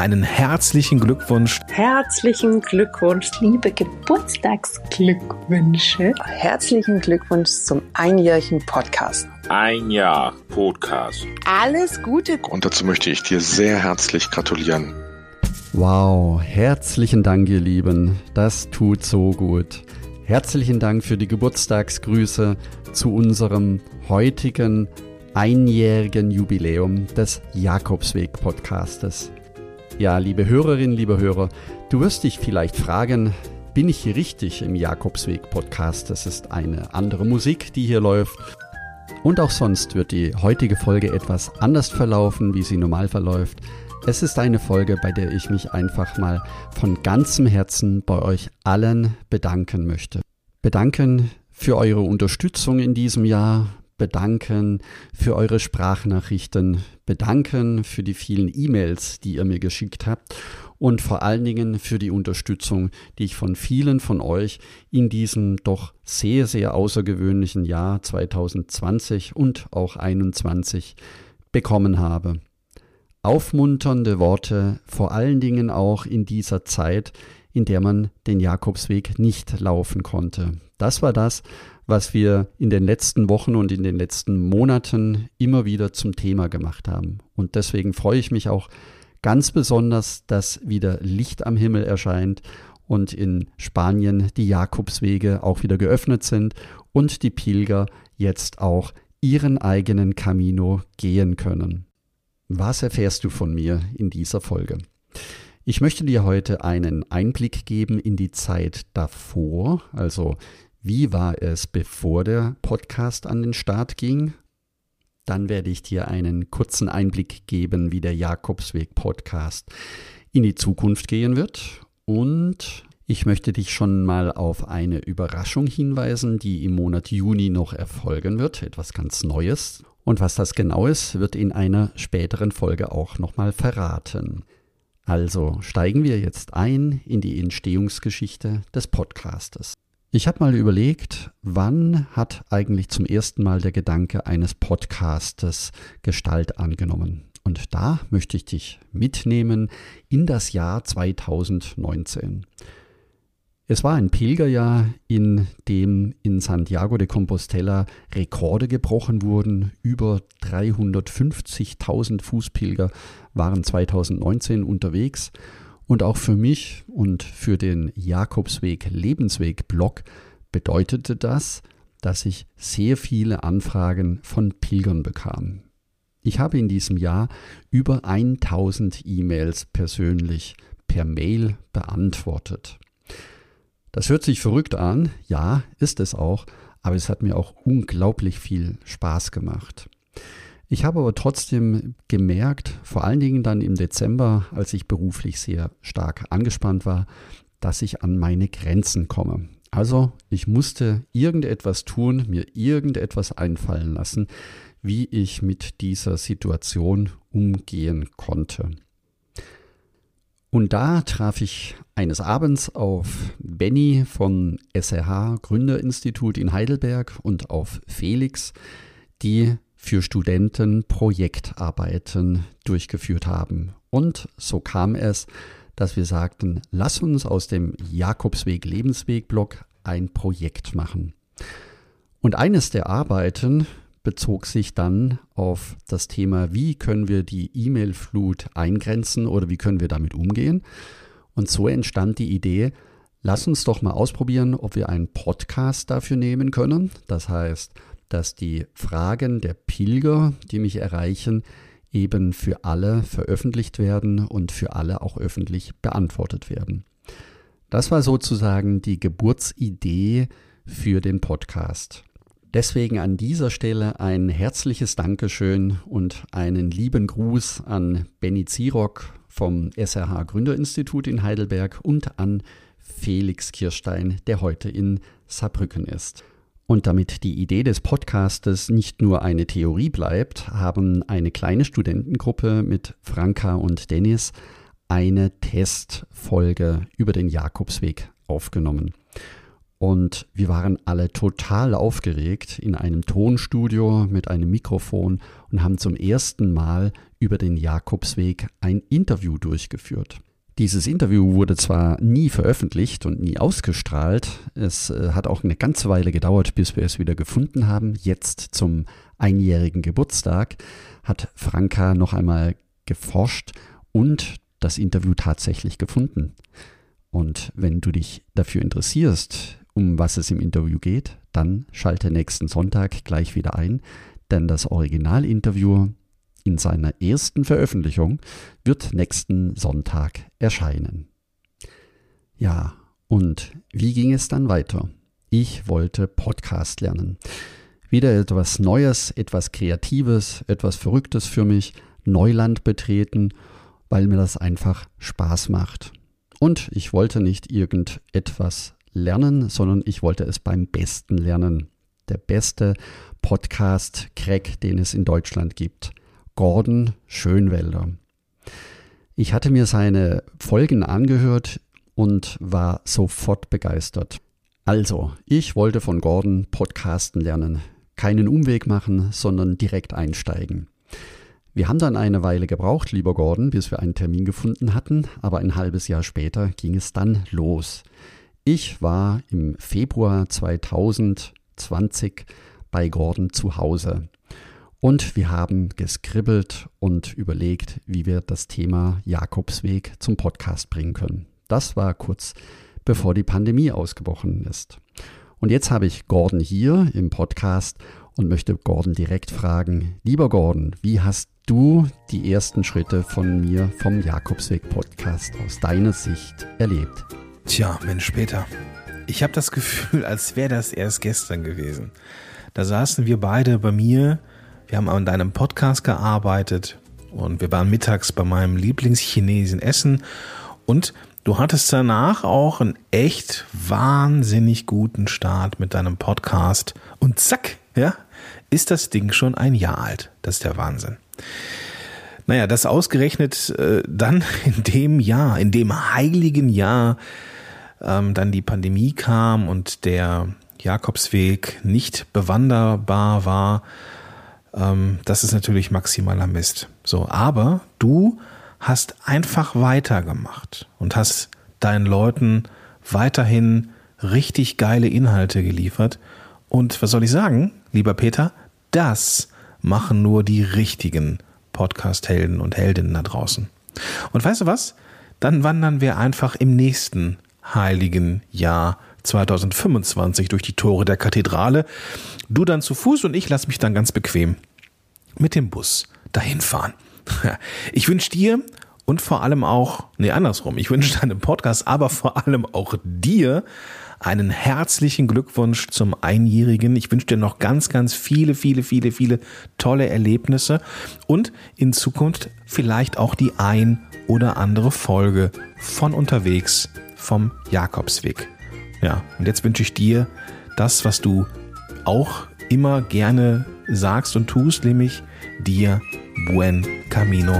einen herzlichen Glückwunsch. Herzlichen Glückwunsch, liebe Geburtstagsglückwünsche. Herzlichen Glückwunsch zum einjährigen Podcast. Ein Jahr Podcast. Alles Gute. Und dazu möchte ich dir sehr herzlich gratulieren. Wow, herzlichen Dank, ihr Lieben. Das tut so gut. Herzlichen Dank für die Geburtstagsgrüße zu unserem heutigen einjährigen Jubiläum des Jakobsweg Podcastes. Ja, liebe Hörerinnen, liebe Hörer, du wirst dich vielleicht fragen, bin ich hier richtig im Jakobsweg Podcast? Das ist eine andere Musik, die hier läuft. Und auch sonst wird die heutige Folge etwas anders verlaufen, wie sie normal verläuft. Es ist eine Folge, bei der ich mich einfach mal von ganzem Herzen bei euch allen bedanken möchte. Bedanken für eure Unterstützung in diesem Jahr, bedanken für eure Sprachnachrichten, bedanken für die vielen E-Mails, die ihr mir geschickt habt und vor allen Dingen für die Unterstützung, die ich von vielen von euch in diesem doch sehr, sehr außergewöhnlichen Jahr 2020 und auch 2021 bekommen habe. Aufmunternde Worte, vor allen Dingen auch in dieser Zeit, in der man den Jakobsweg nicht laufen konnte. Das war das, was wir in den letzten Wochen und in den letzten Monaten immer wieder zum Thema gemacht haben. Und deswegen freue ich mich auch ganz besonders, dass wieder Licht am Himmel erscheint und in Spanien die Jakobswege auch wieder geöffnet sind und die Pilger jetzt auch ihren eigenen Camino gehen können. Was erfährst du von mir in dieser Folge? Ich möchte dir heute einen Einblick geben in die Zeit davor, also wie war es, bevor der Podcast an den Start ging? Dann werde ich dir einen kurzen Einblick geben, wie der Jakobsweg Podcast in die Zukunft gehen wird. Und ich möchte dich schon mal auf eine Überraschung hinweisen, die im Monat Juni noch erfolgen wird. Etwas ganz Neues. Und was das genau ist, wird in einer späteren Folge auch nochmal verraten. Also steigen wir jetzt ein in die Entstehungsgeschichte des Podcastes. Ich habe mal überlegt, wann hat eigentlich zum ersten Mal der Gedanke eines Podcastes Gestalt angenommen? Und da möchte ich dich mitnehmen in das Jahr 2019. Es war ein Pilgerjahr, in dem in Santiago de Compostela Rekorde gebrochen wurden. Über 350.000 Fußpilger waren 2019 unterwegs und auch für mich und für den Jakobsweg Lebensweg Blog bedeutete das, dass ich sehr viele Anfragen von Pilgern bekam. Ich habe in diesem Jahr über 1000 E-Mails persönlich per Mail beantwortet. Das hört sich verrückt an, ja, ist es auch, aber es hat mir auch unglaublich viel Spaß gemacht. Ich habe aber trotzdem gemerkt, vor allen Dingen dann im Dezember, als ich beruflich sehr stark angespannt war, dass ich an meine Grenzen komme. Also ich musste irgendetwas tun, mir irgendetwas einfallen lassen, wie ich mit dieser Situation umgehen konnte. Und da traf ich eines Abends auf Benny von SRH Gründerinstitut in Heidelberg und auf Felix, die für Studenten Projektarbeiten durchgeführt haben. Und so kam es, dass wir sagten, lass uns aus dem Jakobsweg Lebensweg Blog ein Projekt machen. Und eines der Arbeiten bezog sich dann auf das Thema, wie können wir die E-Mail-Flut eingrenzen oder wie können wir damit umgehen. Und so entstand die Idee, lass uns doch mal ausprobieren, ob wir einen Podcast dafür nehmen können. Das heißt, dass die Fragen der Pilger, die mich erreichen, eben für alle veröffentlicht werden und für alle auch öffentlich beantwortet werden. Das war sozusagen die Geburtsidee für den Podcast. Deswegen an dieser Stelle ein herzliches Dankeschön und einen lieben Gruß an Benny Zirock vom SRH Gründerinstitut in Heidelberg und an Felix Kirstein, der heute in Saarbrücken ist. Und damit die Idee des Podcastes nicht nur eine Theorie bleibt, haben eine kleine Studentengruppe mit Franka und Dennis eine Testfolge über den Jakobsweg aufgenommen. Und wir waren alle total aufgeregt in einem Tonstudio mit einem Mikrofon und haben zum ersten Mal über den Jakobsweg ein Interview durchgeführt. Dieses Interview wurde zwar nie veröffentlicht und nie ausgestrahlt, es äh, hat auch eine ganze Weile gedauert, bis wir es wieder gefunden haben. Jetzt zum einjährigen Geburtstag hat Franka noch einmal geforscht und das Interview tatsächlich gefunden. Und wenn du dich dafür interessierst, um was es im Interview geht, dann schalte nächsten Sonntag gleich wieder ein, denn das Originalinterview in seiner ersten Veröffentlichung wird nächsten Sonntag erscheinen. Ja, und wie ging es dann weiter? Ich wollte Podcast lernen. Wieder etwas Neues, etwas Kreatives, etwas Verrücktes für mich, Neuland betreten, weil mir das einfach Spaß macht. Und ich wollte nicht irgendetwas lernen, sondern ich wollte es beim Besten lernen. Der beste Podcast-Crack, den es in Deutschland gibt. Gordon Schönwelder. Ich hatte mir seine Folgen angehört und war sofort begeistert. Also, ich wollte von Gordon Podcasten lernen. Keinen Umweg machen, sondern direkt einsteigen. Wir haben dann eine Weile gebraucht, lieber Gordon, bis wir einen Termin gefunden hatten, aber ein halbes Jahr später ging es dann los. Ich war im Februar 2020 bei Gordon zu Hause. Und wir haben geskribbelt und überlegt, wie wir das Thema Jakobsweg zum Podcast bringen können. Das war kurz bevor die Pandemie ausgebrochen ist. Und jetzt habe ich Gordon hier im Podcast und möchte Gordon direkt fragen, lieber Gordon, wie hast du die ersten Schritte von mir vom Jakobsweg Podcast aus deiner Sicht erlebt? Tja, Mensch, Peter. Ich habe das Gefühl, als wäre das erst gestern gewesen. Da saßen wir beide bei mir wir haben an deinem Podcast gearbeitet und wir waren mittags bei meinem Lieblingschinesen essen und du hattest danach auch einen echt wahnsinnig guten Start mit deinem Podcast und zack, ja, ist das Ding schon ein Jahr alt. Das ist der Wahnsinn. Naja, das ausgerechnet äh, dann in dem Jahr, in dem heiligen Jahr, ähm, dann die Pandemie kam und der Jakobsweg nicht bewanderbar war, ähm, das ist natürlich maximaler Mist. So, aber du hast einfach weitergemacht und hast deinen Leuten weiterhin richtig geile Inhalte geliefert. Und was soll ich sagen, lieber Peter? Das machen nur die richtigen Podcast-Helden und Heldinnen da draußen. Und weißt du was? Dann wandern wir einfach im nächsten heiligen Jahr 2025 durch die Tore der Kathedrale. Du dann zu Fuß und ich lass mich dann ganz bequem mit dem Bus dahin fahren. Ich wünsche dir und vor allem auch, nee, andersrum, ich wünsche deinem Podcast, aber vor allem auch dir einen herzlichen Glückwunsch zum Einjährigen. Ich wünsche dir noch ganz, ganz viele, viele, viele, viele tolle Erlebnisse und in Zukunft vielleicht auch die ein oder andere Folge von unterwegs vom Jakobsweg. Ja, und jetzt wünsche ich dir das, was du auch immer gerne sagst und tust, nämlich dir buen camino,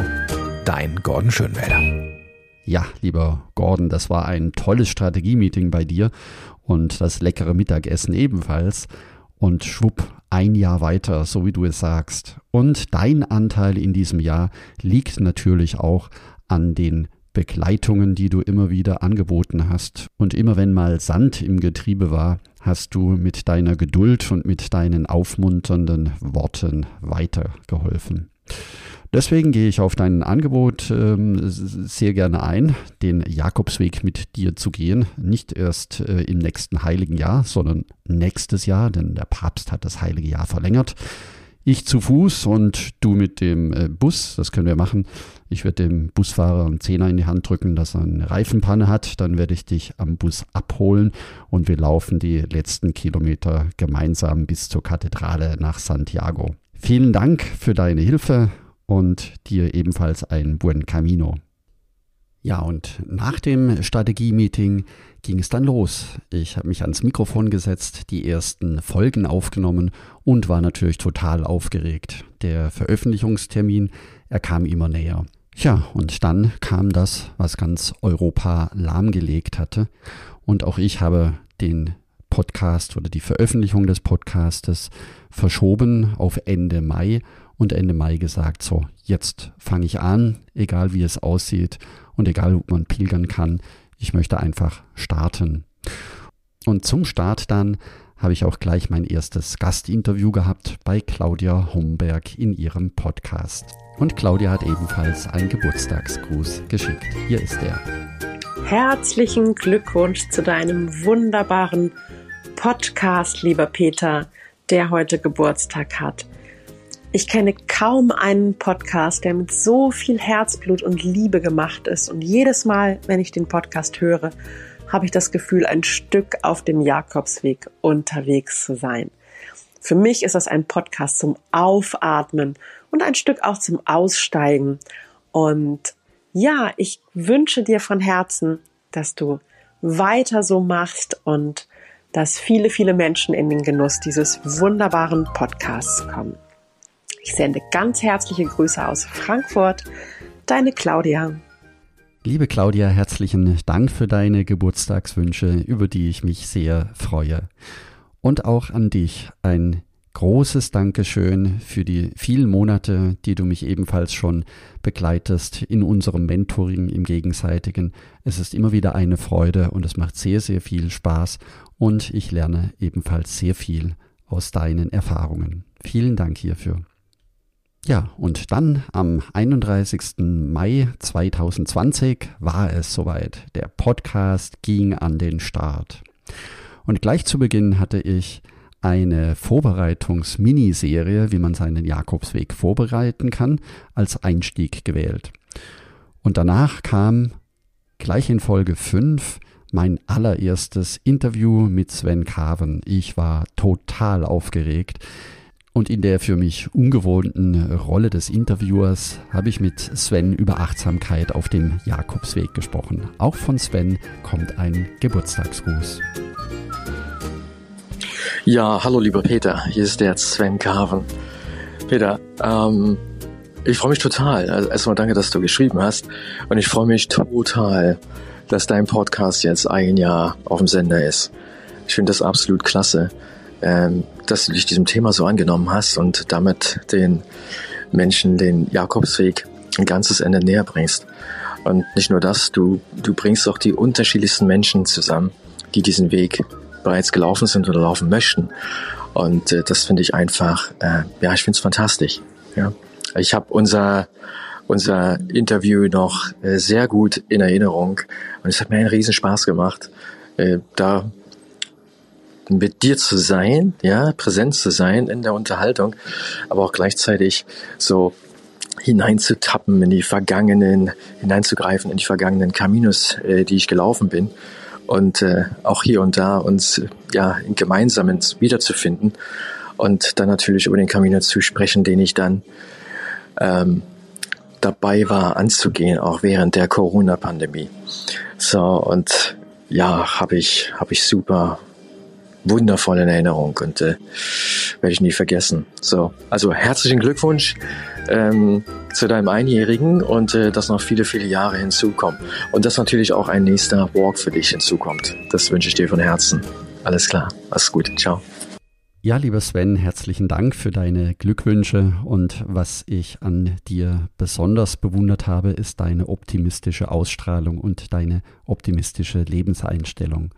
dein Gordon Schönwälder. Ja, lieber Gordon, das war ein tolles Strategie-Meeting bei dir und das leckere Mittagessen ebenfalls. Und schwupp, ein Jahr weiter, so wie du es sagst. Und dein Anteil in diesem Jahr liegt natürlich auch an den Begleitungen, die du immer wieder angeboten hast. Und immer wenn mal Sand im Getriebe war, hast du mit deiner Geduld und mit deinen aufmunternden Worten weitergeholfen. Deswegen gehe ich auf dein Angebot ähm, sehr gerne ein, den Jakobsweg mit dir zu gehen. Nicht erst äh, im nächsten heiligen Jahr, sondern nächstes Jahr, denn der Papst hat das heilige Jahr verlängert. Ich zu Fuß und du mit dem äh, Bus, das können wir machen. Ich werde dem Busfahrer einen Zehner in die Hand drücken, dass er eine Reifenpanne hat. Dann werde ich dich am Bus abholen und wir laufen die letzten Kilometer gemeinsam bis zur Kathedrale nach Santiago. Vielen Dank für deine Hilfe und dir ebenfalls ein Buen Camino. Ja, und nach dem Strategie-Meeting ging es dann los. Ich habe mich ans Mikrofon gesetzt, die ersten Folgen aufgenommen und war natürlich total aufgeregt. Der Veröffentlichungstermin, er kam immer näher. Ja, und dann kam das, was ganz Europa lahmgelegt hatte. Und auch ich habe den Podcast oder die Veröffentlichung des Podcastes verschoben auf Ende Mai und Ende Mai gesagt, so, jetzt fange ich an, egal wie es aussieht und egal ob man pilgern kann, ich möchte einfach starten. Und zum Start dann habe ich auch gleich mein erstes Gastinterview gehabt bei Claudia Homberg in ihrem Podcast. Und Claudia hat ebenfalls einen Geburtstagsgruß geschickt. Hier ist er. Herzlichen Glückwunsch zu deinem wunderbaren Podcast, lieber Peter, der heute Geburtstag hat. Ich kenne kaum einen Podcast, der mit so viel Herzblut und Liebe gemacht ist. Und jedes Mal, wenn ich den Podcast höre, habe ich das Gefühl, ein Stück auf dem Jakobsweg unterwegs zu sein. Für mich ist das ein Podcast zum Aufatmen und ein Stück auch zum Aussteigen. Und ja, ich wünsche dir von Herzen, dass du weiter so machst und dass viele, viele Menschen in den Genuss dieses wunderbaren Podcasts kommen. Ich sende ganz herzliche Grüße aus Frankfurt. Deine Claudia. Liebe Claudia, herzlichen Dank für deine Geburtstagswünsche, über die ich mich sehr freue. Und auch an dich ein großes Dankeschön für die vielen Monate, die du mich ebenfalls schon begleitest in unserem Mentoring im Gegenseitigen. Es ist immer wieder eine Freude und es macht sehr, sehr viel Spaß und ich lerne ebenfalls sehr viel aus deinen Erfahrungen. Vielen Dank hierfür. Ja, und dann am 31. Mai 2020 war es soweit. Der Podcast ging an den Start. Und gleich zu Beginn hatte ich eine Vorbereitungs-Miniserie, wie man seinen Jakobsweg vorbereiten kann, als Einstieg gewählt. Und danach kam gleich in Folge 5 mein allererstes Interview mit Sven Kaven. Ich war total aufgeregt. Und in der für mich ungewohnten Rolle des Interviewers habe ich mit Sven über Achtsamkeit auf dem Jakobsweg gesprochen. Auch von Sven kommt ein Geburtstagsgruß. Ja, hallo lieber Peter, hier ist der Sven Carven. Peter, ähm, ich freue mich total. Also erstmal danke, dass du geschrieben hast. Und ich freue mich total, dass dein Podcast jetzt ein Jahr auf dem Sender ist. Ich finde das absolut klasse ähm, dass du dich diesem Thema so angenommen hast und damit den Menschen den Jakobsweg ein ganzes Ende näher bringst. Und nicht nur das, du, du bringst auch die unterschiedlichsten Menschen zusammen, die diesen Weg bereits gelaufen sind oder laufen möchten. Und äh, das finde ich einfach, äh, ja, ich finde es fantastisch. Ja. Ich habe unser, unser Interview noch äh, sehr gut in Erinnerung und es hat mir einen riesen Spaß gemacht, äh, da mit dir zu sein, ja, präsent zu sein in der Unterhaltung, aber auch gleichzeitig so hineinzutappen in die vergangenen, hineinzugreifen in die vergangenen Caminos, äh, die ich gelaufen bin und äh, auch hier und da uns ja gemeinsam wiederzufinden und dann natürlich über den Camino zu sprechen, den ich dann ähm, dabei war anzugehen, auch während der Corona-Pandemie. So und ja, habe ich habe ich super wundervolle Erinnerung und äh, werde ich nie vergessen. So, also herzlichen Glückwunsch ähm, zu deinem Einjährigen und äh, dass noch viele, viele Jahre hinzukommen. Und dass natürlich auch ein nächster Walk für dich hinzukommt. Das wünsche ich dir von Herzen. Alles klar, mach's gut. Ciao. Ja, lieber Sven, herzlichen Dank für deine Glückwünsche und was ich an dir besonders bewundert habe, ist deine optimistische Ausstrahlung und deine optimistische Lebenseinstellung.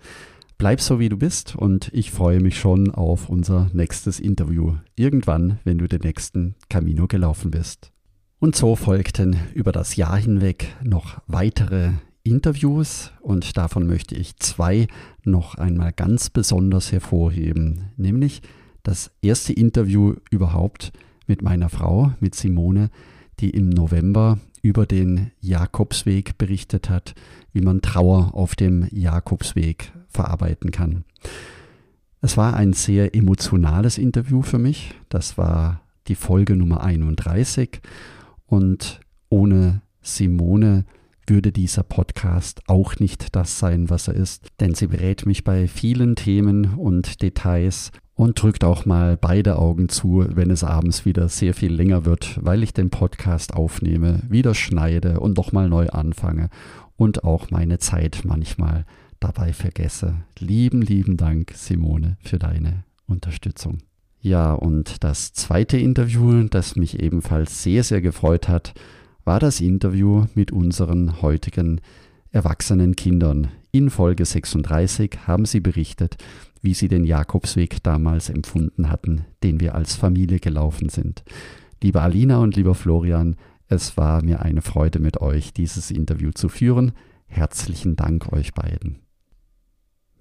Bleib so wie du bist und ich freue mich schon auf unser nächstes Interview. Irgendwann, wenn du den nächsten Camino gelaufen bist. Und so folgten über das Jahr hinweg noch weitere Interviews und davon möchte ich zwei noch einmal ganz besonders hervorheben, nämlich das erste Interview überhaupt mit meiner Frau, mit Simone, die im November über den Jakobsweg berichtet hat, wie man Trauer auf dem Jakobsweg verarbeiten kann. Es war ein sehr emotionales Interview für mich. Das war die Folge Nummer 31 und ohne Simone würde dieser Podcast auch nicht das sein, was er ist, denn sie berät mich bei vielen Themen und Details und drückt auch mal beide Augen zu, wenn es abends wieder sehr viel länger wird, weil ich den Podcast aufnehme, wieder schneide und nochmal neu anfange und auch meine Zeit manchmal dabei vergesse. Lieben, lieben Dank, Simone, für deine Unterstützung. Ja, und das zweite Interview, das mich ebenfalls sehr, sehr gefreut hat, war das Interview mit unseren heutigen erwachsenen Kindern. In Folge 36 haben sie berichtet, wie sie den Jakobsweg damals empfunden hatten, den wir als Familie gelaufen sind. Liebe Alina und lieber Florian, es war mir eine Freude mit euch, dieses Interview zu führen. Herzlichen Dank euch beiden.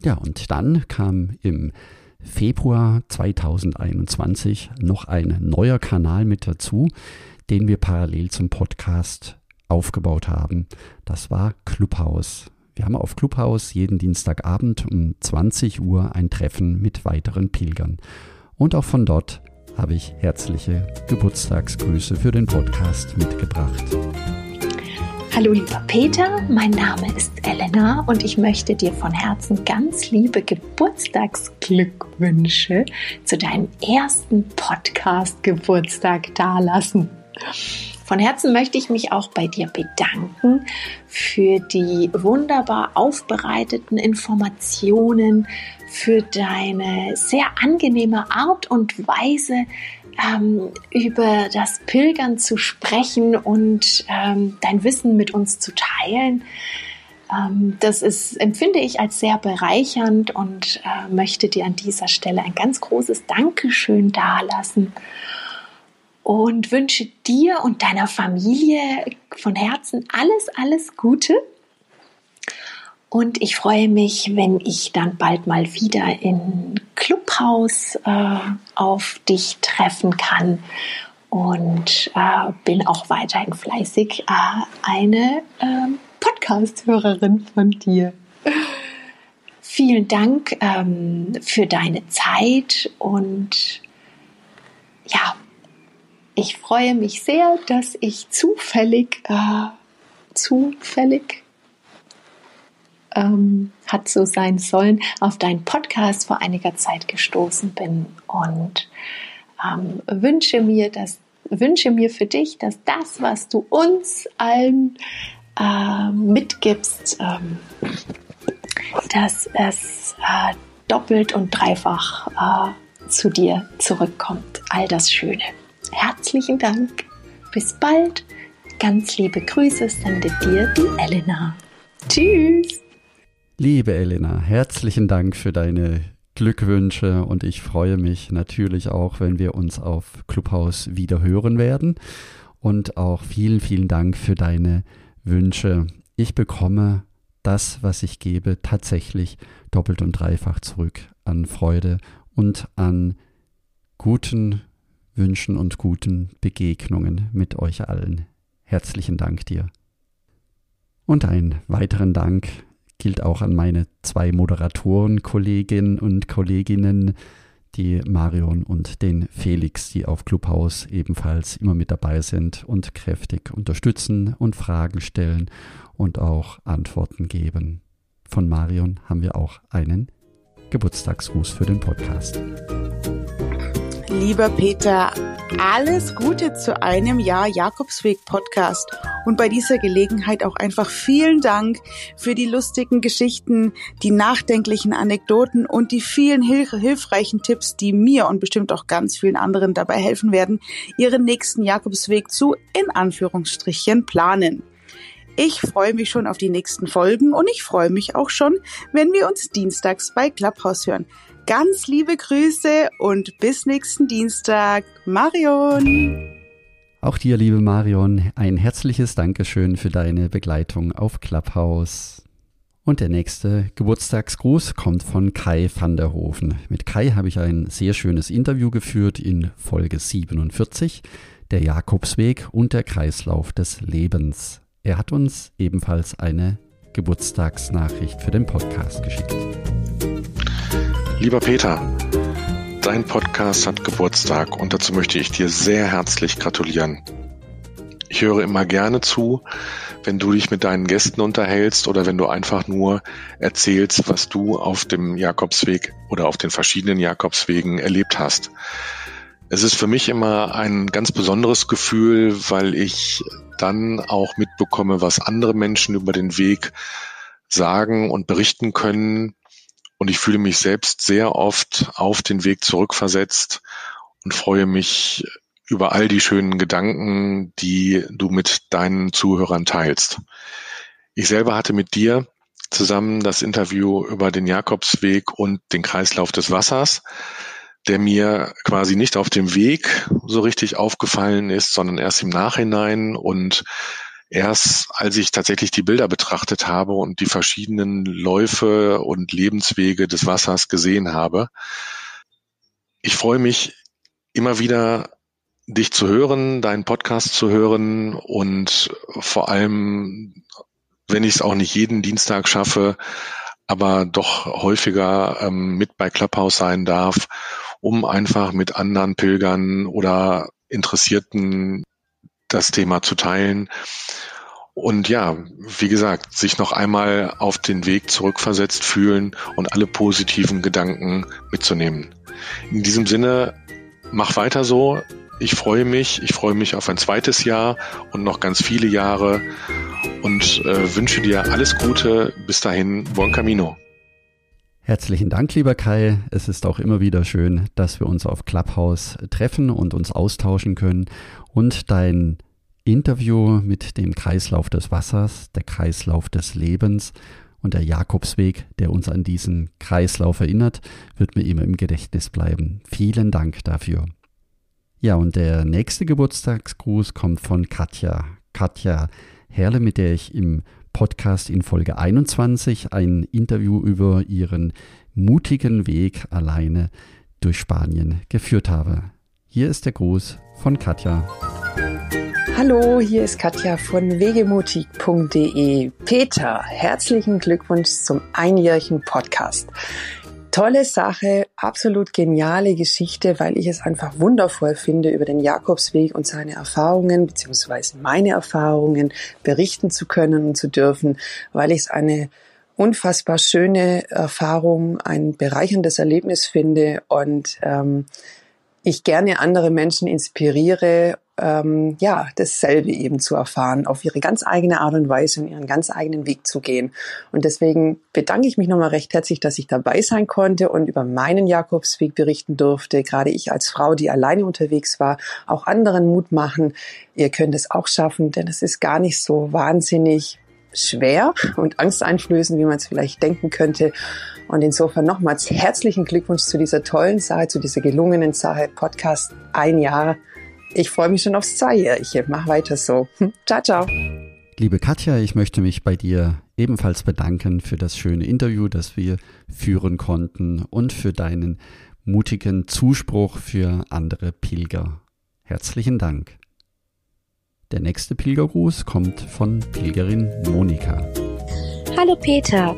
Ja, und dann kam im Februar 2021 noch ein neuer Kanal mit dazu, den wir parallel zum Podcast aufgebaut haben. Das war Clubhouse. Wir haben auf Clubhouse jeden Dienstagabend um 20 Uhr ein Treffen mit weiteren Pilgern. Und auch von dort habe ich herzliche Geburtstagsgrüße für den Podcast mitgebracht. Hallo lieber Peter, mein Name ist Elena und ich möchte dir von Herzen ganz liebe Geburtstagsglückwünsche zu deinem ersten Podcast-Geburtstag dalassen. Von Herzen möchte ich mich auch bei dir bedanken für die wunderbar aufbereiteten Informationen, für deine sehr angenehme Art und Weise, ähm, über das Pilgern zu sprechen und ähm, dein Wissen mit uns zu teilen. Ähm, das ist, empfinde ich als sehr bereichernd und äh, möchte dir an dieser Stelle ein ganz großes Dankeschön dalassen und wünsche dir und deiner Familie von Herzen alles, alles Gute. Und ich freue mich, wenn ich dann bald mal wieder in Clubhaus äh, auf dich treffen kann. Und äh, bin auch weiterhin fleißig äh, eine ähm, Podcast-Hörerin von dir. Vielen Dank ähm, für deine Zeit und ja, ich freue mich sehr, dass ich zufällig, äh, zufällig, ähm, hat so sein sollen, auf deinen Podcast vor einiger Zeit gestoßen bin und ähm, wünsche mir, dass wünsche mir für dich, dass das, was du uns allen äh, mitgibst, ähm, dass es äh, doppelt und dreifach äh, zu dir zurückkommt. All das Schöne. Herzlichen Dank. Bis bald. Ganz liebe Grüße sendet dir die Elena. Tschüss. Liebe Elena, herzlichen Dank für deine Glückwünsche und ich freue mich natürlich auch, wenn wir uns auf Clubhouse wieder hören werden. Und auch vielen, vielen Dank für deine Wünsche. Ich bekomme das, was ich gebe, tatsächlich doppelt und dreifach zurück an Freude und an guten Wünschen und guten Begegnungen mit euch allen. Herzlichen Dank dir. Und einen weiteren Dank gilt auch an meine zwei Moderatoren, Kolleginnen und Kolleginnen, die Marion und den Felix, die auf Clubhouse ebenfalls immer mit dabei sind und kräftig unterstützen und Fragen stellen und auch Antworten geben. Von Marion haben wir auch einen Geburtstagsgruß für den Podcast. Lieber Peter, alles Gute zu einem Jahr Jakobsweg Podcast und bei dieser Gelegenheit auch einfach vielen Dank für die lustigen Geschichten, die nachdenklichen Anekdoten und die vielen hilf hilfreichen Tipps, die mir und bestimmt auch ganz vielen anderen dabei helfen werden, ihren nächsten Jakobsweg zu in Anführungsstrichen planen. Ich freue mich schon auf die nächsten Folgen und ich freue mich auch schon, wenn wir uns dienstags bei Clubhouse hören. Ganz liebe Grüße und bis nächsten Dienstag. Marion. Auch dir, liebe Marion, ein herzliches Dankeschön für deine Begleitung auf Clubhouse. Und der nächste Geburtstagsgruß kommt von Kai van der Hofen. Mit Kai habe ich ein sehr schönes Interview geführt in Folge 47, der Jakobsweg und der Kreislauf des Lebens. Er hat uns ebenfalls eine Geburtstagsnachricht für den Podcast geschickt. Lieber Peter, dein Podcast hat Geburtstag und dazu möchte ich dir sehr herzlich gratulieren. Ich höre immer gerne zu, wenn du dich mit deinen Gästen unterhältst oder wenn du einfach nur erzählst, was du auf dem Jakobsweg oder auf den verschiedenen Jakobswegen erlebt hast. Es ist für mich immer ein ganz besonderes Gefühl, weil ich dann auch mitbekomme, was andere Menschen über den Weg sagen und berichten können. Und ich fühle mich selbst sehr oft auf den Weg zurückversetzt und freue mich über all die schönen Gedanken, die du mit deinen Zuhörern teilst. Ich selber hatte mit dir zusammen das Interview über den Jakobsweg und den Kreislauf des Wassers, der mir quasi nicht auf dem Weg so richtig aufgefallen ist, sondern erst im Nachhinein und erst als ich tatsächlich die Bilder betrachtet habe und die verschiedenen Läufe und Lebenswege des Wassers gesehen habe. Ich freue mich immer wieder dich zu hören, deinen Podcast zu hören und vor allem, wenn ich es auch nicht jeden Dienstag schaffe, aber doch häufiger ähm, mit bei Clubhouse sein darf, um einfach mit anderen Pilgern oder Interessierten das Thema zu teilen. Und ja, wie gesagt, sich noch einmal auf den Weg zurückversetzt fühlen und alle positiven Gedanken mitzunehmen. In diesem Sinne, mach weiter so. Ich freue mich. Ich freue mich auf ein zweites Jahr und noch ganz viele Jahre und äh, wünsche dir alles Gute. Bis dahin, buon camino. Herzlichen Dank, lieber Kai. Es ist auch immer wieder schön, dass wir uns auf Clubhouse treffen und uns austauschen können und dein Interview mit dem Kreislauf des Wassers, der Kreislauf des Lebens und der Jakobsweg, der uns an diesen Kreislauf erinnert, wird mir immer im Gedächtnis bleiben. Vielen Dank dafür. Ja, und der nächste Geburtstagsgruß kommt von Katja. Katja Herle, mit der ich im Podcast in Folge 21 ein Interview über ihren mutigen Weg alleine durch Spanien geführt habe. Hier ist der Gruß von Katja. Hallo, hier ist Katja von wegemutig.de. Peter, herzlichen Glückwunsch zum einjährigen Podcast tolle Sache, absolut geniale Geschichte, weil ich es einfach wundervoll finde, über den Jakobsweg und seine Erfahrungen beziehungsweise meine Erfahrungen berichten zu können und zu dürfen, weil ich es eine unfassbar schöne Erfahrung, ein bereicherndes Erlebnis finde und ähm, ich gerne andere Menschen inspiriere ähm, ja, dasselbe eben zu erfahren, auf ihre ganz eigene Art und Weise und ihren ganz eigenen Weg zu gehen. Und deswegen bedanke ich mich nochmal recht herzlich, dass ich dabei sein konnte und über meinen Jakobsweg berichten durfte. Gerade ich als Frau, die alleine unterwegs war, auch anderen Mut machen. Ihr könnt es auch schaffen, denn es ist gar nicht so wahnsinnig schwer und angsteinflößend, wie man es vielleicht denken könnte. Und insofern nochmals herzlichen Glückwunsch zu dieser tollen Sache, zu dieser gelungenen Sache. Podcast ein Jahr ich freue mich schon aufs Zweijährige. Mach weiter so. Hm. Ciao, ciao. Liebe Katja, ich möchte mich bei dir ebenfalls bedanken für das schöne Interview, das wir führen konnten und für deinen mutigen Zuspruch für andere Pilger. Herzlichen Dank. Der nächste Pilgergruß kommt von Pilgerin Monika. Hallo Peter,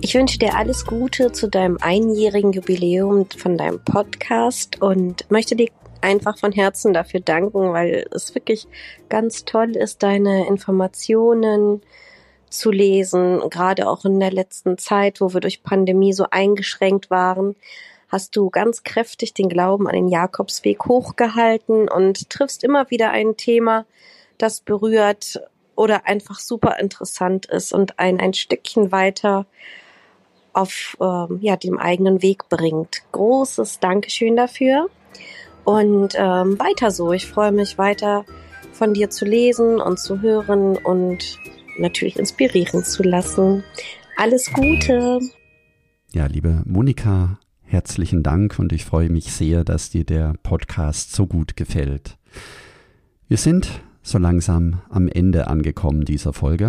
ich wünsche dir alles Gute zu deinem einjährigen Jubiläum von deinem Podcast und möchte dir einfach von Herzen dafür danken, weil es wirklich ganz toll ist, deine Informationen zu lesen, gerade auch in der letzten Zeit, wo wir durch Pandemie so eingeschränkt waren, hast du ganz kräftig den Glauben an den Jakobsweg hochgehalten und triffst immer wieder ein Thema, das berührt oder einfach super interessant ist und ein ein Stückchen weiter auf ähm, ja dem eigenen Weg bringt. Großes Dankeschön dafür. Und ähm, weiter so. Ich freue mich weiter von dir zu lesen und zu hören und natürlich inspirieren zu lassen. Alles Gute. Ja, liebe Monika, herzlichen Dank und ich freue mich sehr, dass dir der Podcast so gut gefällt. Wir sind so langsam am Ende angekommen dieser Folge.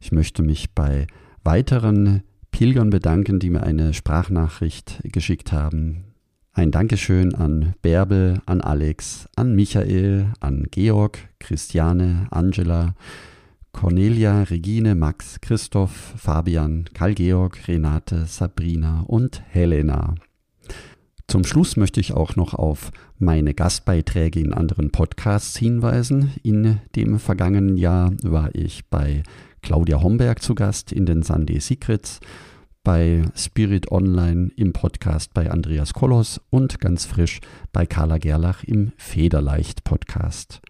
Ich möchte mich bei weiteren Pilgern bedanken, die mir eine Sprachnachricht geschickt haben. Ein Dankeschön an Bärbel, an Alex, an Michael, an Georg, Christiane, Angela, Cornelia, Regine, Max, Christoph, Fabian, Karl-Georg, Renate, Sabrina und Helena. Zum Schluss möchte ich auch noch auf meine Gastbeiträge in anderen Podcasts hinweisen. In dem vergangenen Jahr war ich bei Claudia Homberg zu Gast in den Sunday Secrets bei Spirit Online im Podcast bei Andreas Kollos und ganz frisch bei Carla Gerlach im Federleicht Podcast.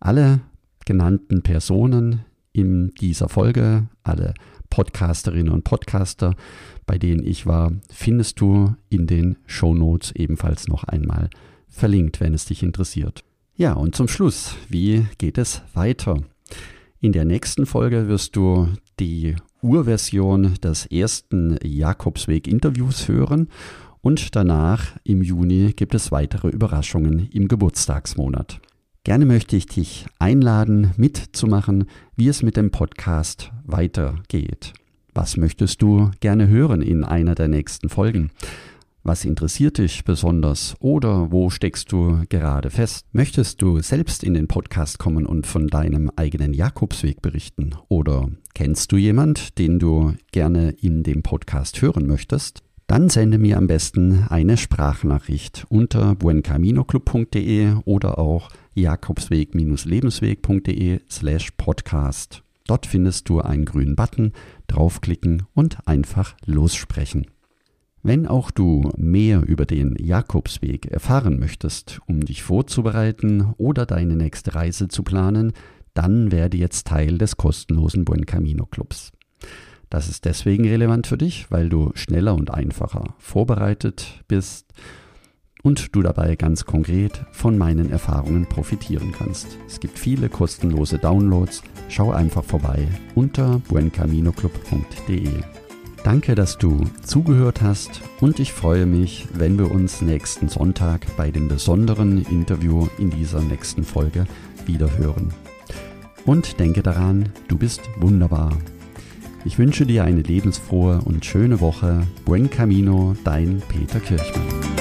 Alle genannten Personen in dieser Folge, alle Podcasterinnen und Podcaster, bei denen ich war, findest du in den Show Notes ebenfalls noch einmal verlinkt, wenn es dich interessiert. Ja, und zum Schluss, wie geht es weiter? In der nächsten Folge wirst du die Urversion des ersten Jakobsweg-Interviews hören und danach im Juni gibt es weitere Überraschungen im Geburtstagsmonat. Gerne möchte ich dich einladen, mitzumachen, wie es mit dem Podcast weitergeht. Was möchtest du gerne hören in einer der nächsten Folgen? Was interessiert dich besonders oder wo steckst du gerade fest? Möchtest du selbst in den Podcast kommen und von deinem eigenen Jakobsweg berichten? Oder kennst du jemand, den du gerne in dem Podcast hören möchtest? Dann sende mir am besten eine Sprachnachricht unter buencaminoclub.de oder auch jakobsweg-lebensweg.de slash podcast. Dort findest du einen grünen Button, draufklicken und einfach lossprechen. Wenn auch du mehr über den Jakobsweg erfahren möchtest, um dich vorzubereiten oder deine nächste Reise zu planen, dann werde jetzt Teil des kostenlosen Buen Camino Clubs. Das ist deswegen relevant für dich, weil du schneller und einfacher vorbereitet bist und du dabei ganz konkret von meinen Erfahrungen profitieren kannst. Es gibt viele kostenlose Downloads. Schau einfach vorbei unter buencaminoclub.de. Danke, dass du zugehört hast und ich freue mich, wenn wir uns nächsten Sonntag bei dem besonderen Interview in dieser nächsten Folge wiederhören. Und denke daran, du bist wunderbar. Ich wünsche dir eine lebensfrohe und schöne Woche. Buen Camino, dein Peter Kirchmann.